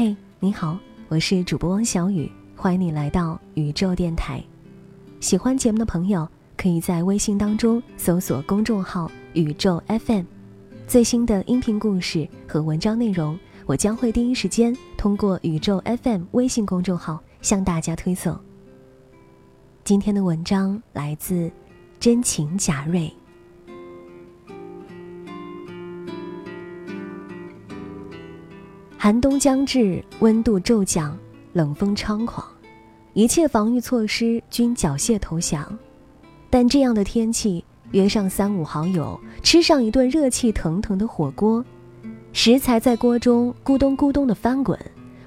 嘿，你好，我是主播汪小雨，欢迎你来到宇宙电台。喜欢节目的朋友，可以在微信当中搜索公众号“宇宙 FM”，最新的音频故事和文章内容，我将会第一时间通过宇宙 FM 微信公众号向大家推送。今天的文章来自真情贾瑞。寒冬将至，温度骤降，冷风猖狂，一切防御措施均缴械投降。但这样的天气，约上三五好友，吃上一顿热气腾腾的火锅，食材在锅中咕咚咕咚的翻滚，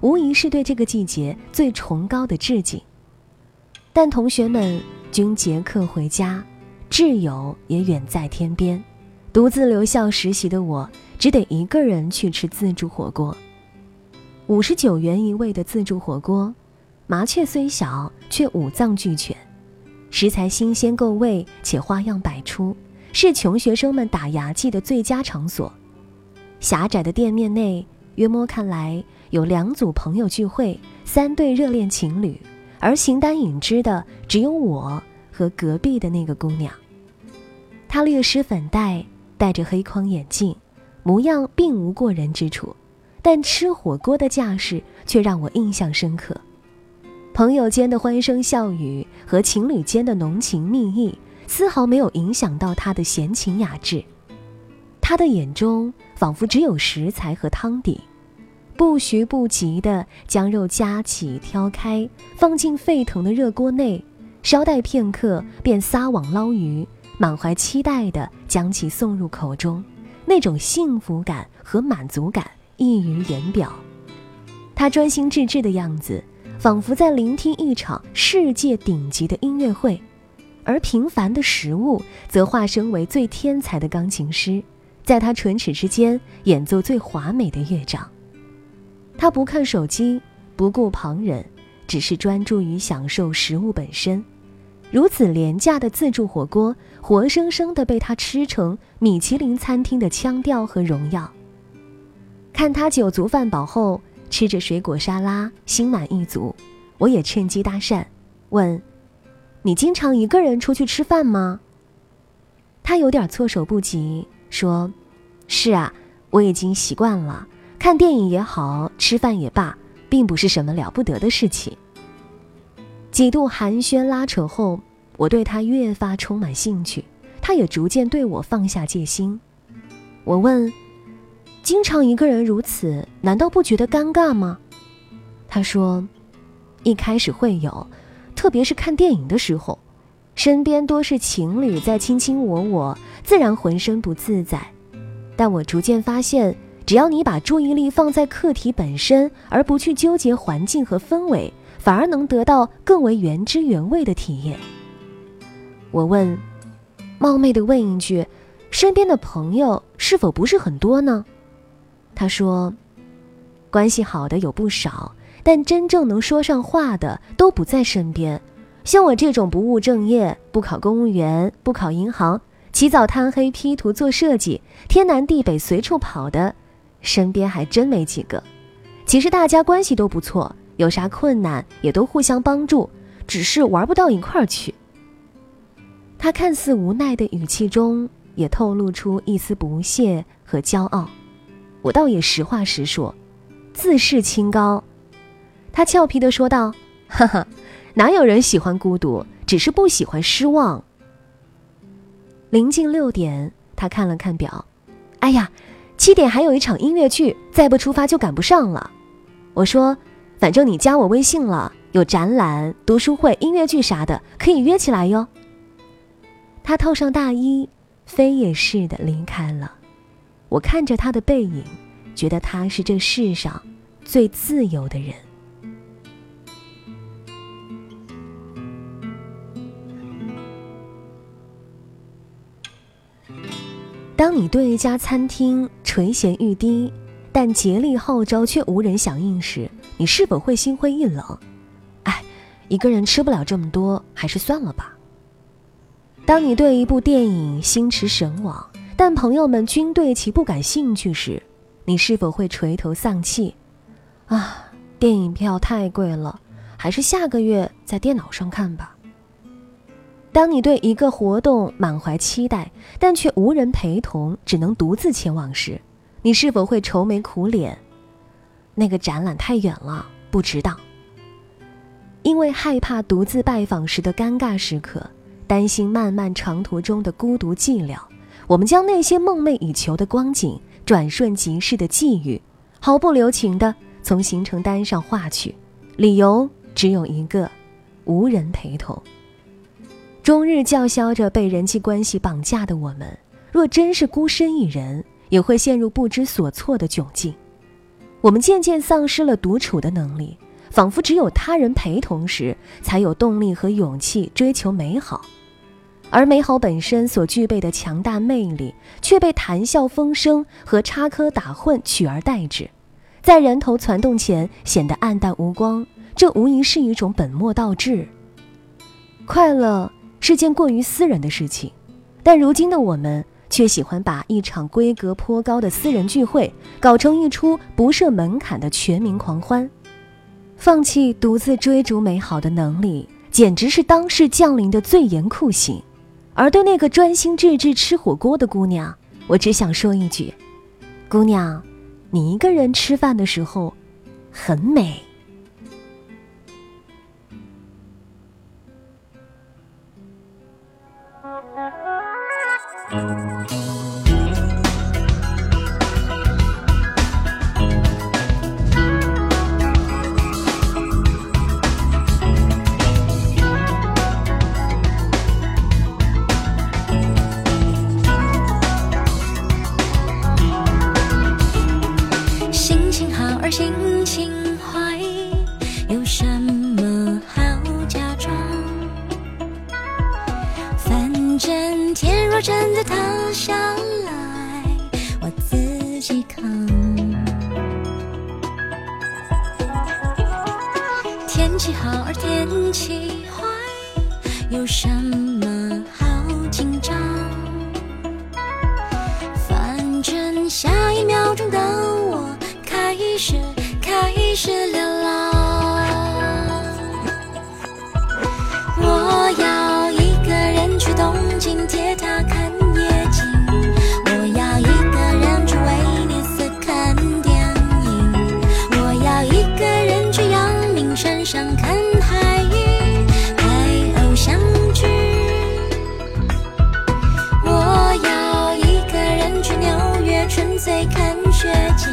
无疑是对这个季节最崇高的致敬。但同学们均结课回家，挚友也远在天边，独自留校实习的我，只得一个人去吃自助火锅。五十九元一位的自助火锅，麻雀虽小，却五脏俱全，食材新鲜够味且花样百出，是穷学生们打牙祭的最佳场所。狭窄的店面内，约摸看来有两组朋友聚会，三对热恋情侣，而形单影只的只有我和隔壁的那个姑娘。她略施粉黛，戴着黑框眼镜，模样并无过人之处。但吃火锅的架势却让我印象深刻，朋友间的欢声笑语和情侣间的浓情蜜意，丝毫没有影响到他的闲情雅致。他的眼中仿佛只有食材和汤底，不徐不急地将肉夹起挑开，放进沸腾的热锅内，稍待片刻便撒网捞鱼，满怀期待地将其送入口中，那种幸福感和满足感。溢于言表，他专心致志的样子，仿佛在聆听一场世界顶级的音乐会，而平凡的食物则化身为最天才的钢琴师，在他唇齿之间演奏最华美的乐章。他不看手机，不顾旁人，只是专注于享受食物本身。如此廉价的自助火锅，活生生的被他吃成米其林餐厅的腔调和荣耀。看他酒足饭饱后吃着水果沙拉，心满意足，我也趁机搭讪，问：“你经常一个人出去吃饭吗？”他有点措手不及，说：“是啊，我已经习惯了，看电影也好，吃饭也罢，并不是什么了不得的事情。”几度寒暄拉扯后，我对他越发充满兴趣，他也逐渐对我放下戒心。我问。经常一个人如此，难道不觉得尴尬吗？他说：“一开始会有，特别是看电影的时候，身边多是情侣在卿卿我我，自然浑身不自在。但我逐渐发现，只要你把注意力放在课题本身，而不去纠结环境和氛围，反而能得到更为原汁原味的体验。”我问，冒昧的问一句，身边的朋友是否不是很多呢？他说：“关系好的有不少，但真正能说上话的都不在身边。像我这种不务正业、不考公务员、不考银行，起早贪黑 P 图做设计，天南地北随处跑的，身边还真没几个。其实大家关系都不错，有啥困难也都互相帮助，只是玩不到一块儿去。”他看似无奈的语气中，也透露出一丝不屑和骄傲。我倒也实话实说，自视清高。他俏皮地说道：“哈哈，哪有人喜欢孤独？只是不喜欢失望。”临近六点，他看了看表，“哎呀，七点还有一场音乐剧，再不出发就赶不上了。”我说：“反正你加我微信了，有展览、读书会、音乐剧啥的，可以约起来哟。”他套上大衣，飞也似的离开了。我看着他的背影，觉得他是这世上最自由的人。当你对一家餐厅垂涎欲滴，但竭力号召却无人响应时，你是否会心灰意冷？哎，一个人吃不了这么多，还是算了吧。当你对一部电影心驰神往。但朋友们均对其不感兴趣时，你是否会垂头丧气？啊，电影票太贵了，还是下个月在电脑上看吧。当你对一个活动满怀期待，但却无人陪同，只能独自前往时，你是否会愁眉苦脸？那个展览太远了，不值当。因为害怕独自拜访时的尴尬时刻，担心漫漫长途中的孤独寂寥，我们将那些梦寐以求的光景、转瞬即逝的际遇，毫不留情地从行程单上划去。理由只有一个：无人陪同。终日叫嚣着被人际关系绑架的我们，若真是孤身一人，也会陷入不知所措的窘境。我们渐渐丧失了独处的能力，仿佛只有他人陪同时，才有动力和勇气追求美好。而美好本身所具备的强大魅力，却被谈笑风生和插科打诨取而代之，在人头攒动前显得黯淡无光。这无疑是一种本末倒置。快乐。是件过于私人的事情，但如今的我们却喜欢把一场规格颇高的私人聚会搞成一出不设门槛的全民狂欢。放弃独自追逐美好的能力，简直是当世降临的最严酷刑。而对那个专心致志吃火锅的姑娘，我只想说一句：姑娘，你一个人吃饭的时候，很美。心情坏，有什么好假装？反正天若真的塌下来，我自己扛。天气好而天气坏，有什么始开始流浪。我要一个人去东京铁塔看夜景，我要一个人去威尼斯看电影，我要一个人去阳明山上看海鱼，拍偶像剧。我要一个人去纽约纯粹看雪景，